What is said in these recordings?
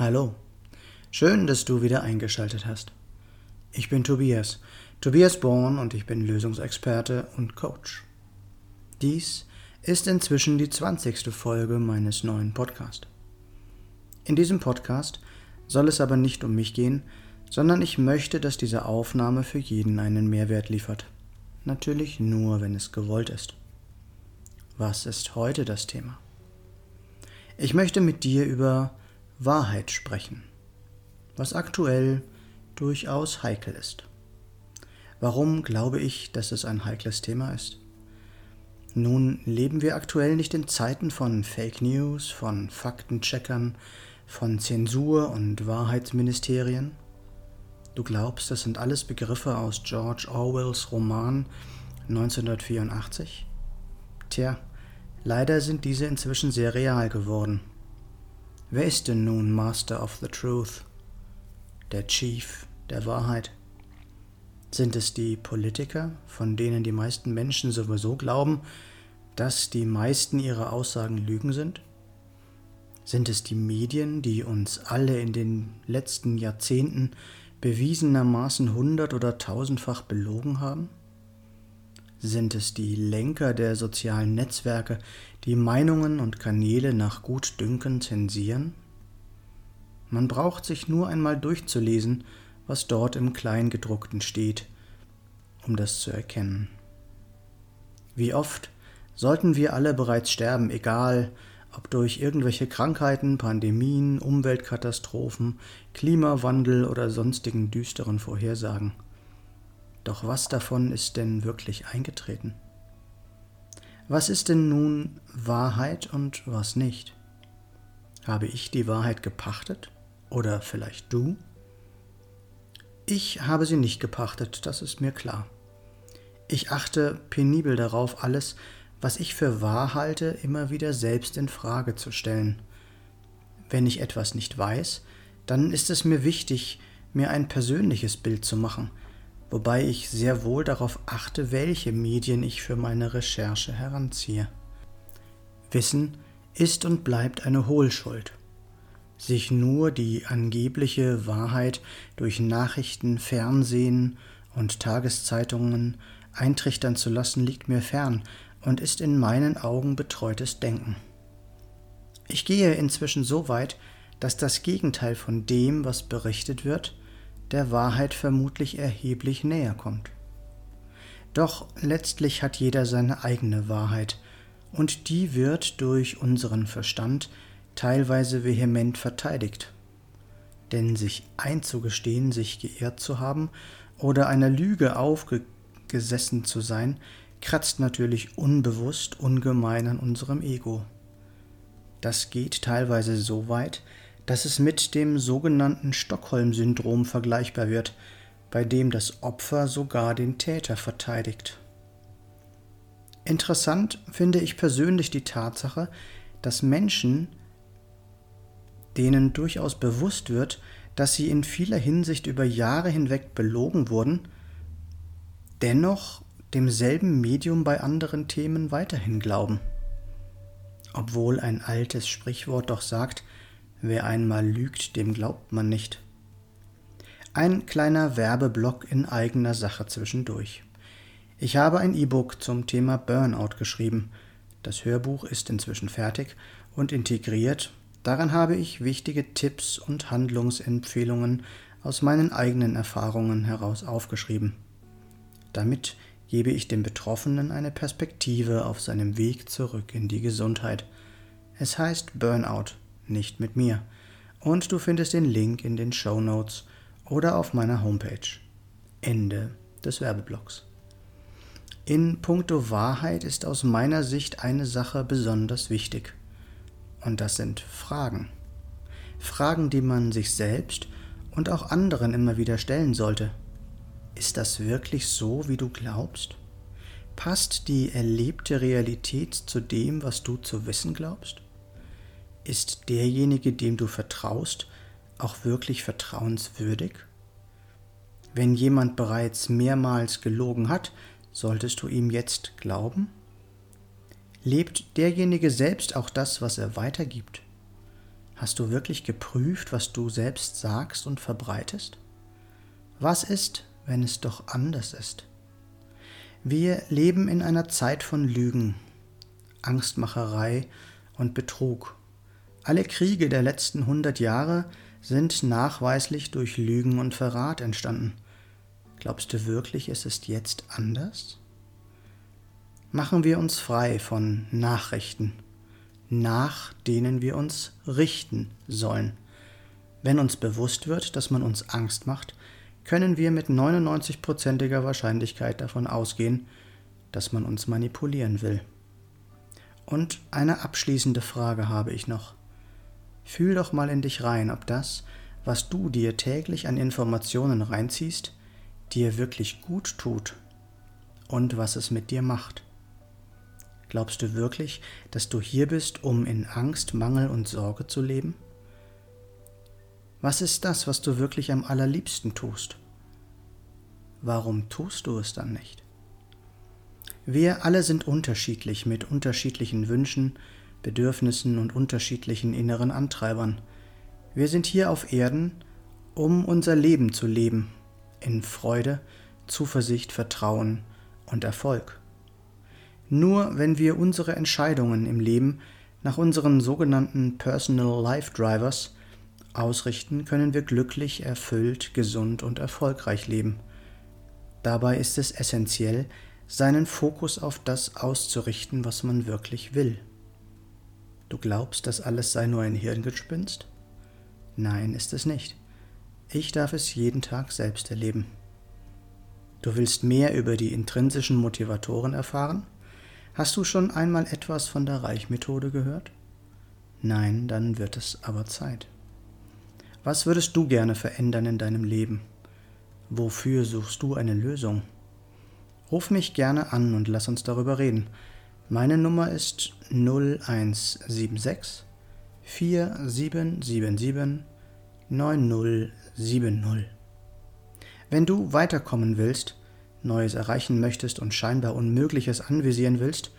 Hallo, schön, dass du wieder eingeschaltet hast. Ich bin Tobias, Tobias Born und ich bin Lösungsexperte und Coach. Dies ist inzwischen die 20. Folge meines neuen Podcasts. In diesem Podcast soll es aber nicht um mich gehen, sondern ich möchte, dass diese Aufnahme für jeden einen Mehrwert liefert. Natürlich nur, wenn es gewollt ist. Was ist heute das Thema? Ich möchte mit dir über Wahrheit sprechen, was aktuell durchaus heikel ist. Warum glaube ich, dass es ein heikles Thema ist? Nun leben wir aktuell nicht in Zeiten von Fake News, von Faktencheckern, von Zensur und Wahrheitsministerien. Du glaubst, das sind alles Begriffe aus George Orwells Roman 1984? Tja, Leider sind diese inzwischen sehr real geworden. Wer ist denn nun Master of the Truth? Der Chief der Wahrheit? Sind es die Politiker, von denen die meisten Menschen sowieso glauben, dass die meisten ihrer Aussagen Lügen sind? Sind es die Medien, die uns alle in den letzten Jahrzehnten bewiesenermaßen hundert- oder tausendfach belogen haben? Sind es die Lenker der sozialen Netzwerke, die Meinungen und Kanäle nach Gutdünken zensieren? Man braucht sich nur einmal durchzulesen, was dort im Kleingedruckten steht, um das zu erkennen. Wie oft sollten wir alle bereits sterben, egal ob durch irgendwelche Krankheiten, Pandemien, Umweltkatastrophen, Klimawandel oder sonstigen düsteren Vorhersagen. Doch was davon ist denn wirklich eingetreten? Was ist denn nun Wahrheit und was nicht? Habe ich die Wahrheit gepachtet? Oder vielleicht du? Ich habe sie nicht gepachtet, das ist mir klar. Ich achte penibel darauf, alles, was ich für wahr halte, immer wieder selbst in Frage zu stellen. Wenn ich etwas nicht weiß, dann ist es mir wichtig, mir ein persönliches Bild zu machen, wobei ich sehr wohl darauf achte, welche Medien ich für meine Recherche heranziehe. Wissen ist und bleibt eine Hohlschuld. Sich nur die angebliche Wahrheit durch Nachrichten, Fernsehen und Tageszeitungen eintrichtern zu lassen, liegt mir fern und ist in meinen Augen betreutes Denken. Ich gehe inzwischen so weit, dass das Gegenteil von dem, was berichtet wird, der Wahrheit vermutlich erheblich näher kommt. Doch letztlich hat jeder seine eigene Wahrheit, und die wird durch unseren Verstand teilweise vehement verteidigt. Denn sich einzugestehen, sich geirrt zu haben oder einer Lüge aufgesessen zu sein, kratzt natürlich unbewusst ungemein an unserem Ego. Das geht teilweise so weit, dass es mit dem sogenannten Stockholm-Syndrom vergleichbar wird, bei dem das Opfer sogar den Täter verteidigt. Interessant finde ich persönlich die Tatsache, dass Menschen, denen durchaus bewusst wird, dass sie in vieler Hinsicht über Jahre hinweg belogen wurden, dennoch demselben Medium bei anderen Themen weiterhin glauben. Obwohl ein altes Sprichwort doch sagt, Wer einmal lügt, dem glaubt man nicht. Ein kleiner Werbeblock in eigener Sache zwischendurch. Ich habe ein E-Book zum Thema Burnout geschrieben. Das Hörbuch ist inzwischen fertig und integriert. Daran habe ich wichtige Tipps und Handlungsempfehlungen aus meinen eigenen Erfahrungen heraus aufgeschrieben. Damit gebe ich dem Betroffenen eine Perspektive auf seinem Weg zurück in die Gesundheit. Es heißt Burnout nicht mit mir. Und du findest den Link in den Show Notes oder auf meiner Homepage. Ende des Werbeblocks. In puncto Wahrheit ist aus meiner Sicht eine Sache besonders wichtig. Und das sind Fragen. Fragen, die man sich selbst und auch anderen immer wieder stellen sollte. Ist das wirklich so, wie du glaubst? Passt die erlebte Realität zu dem, was du zu wissen glaubst? Ist derjenige, dem du vertraust, auch wirklich vertrauenswürdig? Wenn jemand bereits mehrmals gelogen hat, solltest du ihm jetzt glauben? Lebt derjenige selbst auch das, was er weitergibt? Hast du wirklich geprüft, was du selbst sagst und verbreitest? Was ist, wenn es doch anders ist? Wir leben in einer Zeit von Lügen, Angstmacherei und Betrug. Alle Kriege der letzten hundert Jahre sind nachweislich durch Lügen und Verrat entstanden. Glaubst du wirklich, es ist jetzt anders? Machen wir uns frei von Nachrichten, nach denen wir uns richten sollen. Wenn uns bewusst wird, dass man uns Angst macht, können wir mit 99%iger Wahrscheinlichkeit davon ausgehen, dass man uns manipulieren will. Und eine abschließende Frage habe ich noch. Fühl doch mal in dich rein, ob das, was du dir täglich an Informationen reinziehst, dir wirklich gut tut und was es mit dir macht. Glaubst du wirklich, dass du hier bist, um in Angst, Mangel und Sorge zu leben? Was ist das, was du wirklich am allerliebsten tust? Warum tust du es dann nicht? Wir alle sind unterschiedlich mit unterschiedlichen Wünschen, Bedürfnissen und unterschiedlichen inneren Antreibern. Wir sind hier auf Erden, um unser Leben zu leben, in Freude, Zuversicht, Vertrauen und Erfolg. Nur wenn wir unsere Entscheidungen im Leben nach unseren sogenannten Personal Life Drivers ausrichten, können wir glücklich, erfüllt, gesund und erfolgreich leben. Dabei ist es essentiell, seinen Fokus auf das auszurichten, was man wirklich will. Du glaubst, das alles sei nur ein Hirngespinst? Nein, ist es nicht. Ich darf es jeden Tag selbst erleben. Du willst mehr über die intrinsischen Motivatoren erfahren? Hast du schon einmal etwas von der Reichmethode gehört? Nein, dann wird es aber Zeit. Was würdest du gerne verändern in deinem Leben? Wofür suchst du eine Lösung? Ruf mich gerne an und lass uns darüber reden. Meine Nummer ist 0176 4777 9070. Wenn du weiterkommen willst, Neues erreichen möchtest und scheinbar Unmögliches anvisieren willst,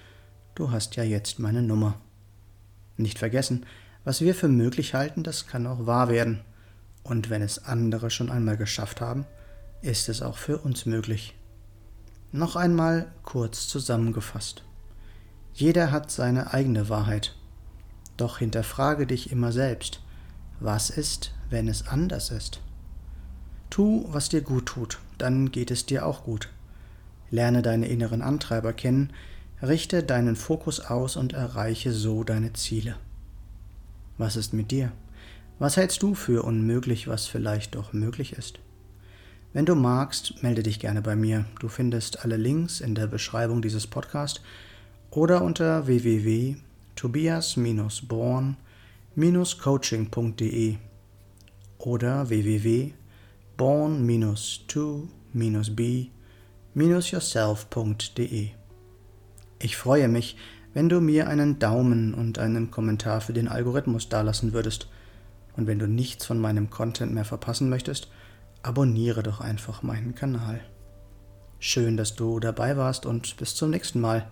du hast ja jetzt meine Nummer. Nicht vergessen, was wir für möglich halten, das kann auch wahr werden. Und wenn es andere schon einmal geschafft haben, ist es auch für uns möglich. Noch einmal kurz zusammengefasst. Jeder hat seine eigene Wahrheit. Doch hinterfrage dich immer selbst, was ist, wenn es anders ist? Tu, was dir gut tut, dann geht es dir auch gut. Lerne deine inneren Antreiber kennen, richte deinen Fokus aus und erreiche so deine Ziele. Was ist mit dir? Was hältst du für unmöglich, was vielleicht doch möglich ist? Wenn du magst, melde dich gerne bei mir. Du findest alle Links in der Beschreibung dieses Podcasts oder unter www.tobias-born-coaching.de oder www.born-to-b-yourself.de. Ich freue mich, wenn du mir einen Daumen und einen Kommentar für den Algorithmus dalassen würdest. Und wenn du nichts von meinem Content mehr verpassen möchtest, abonniere doch einfach meinen Kanal. Schön, dass du dabei warst und bis zum nächsten Mal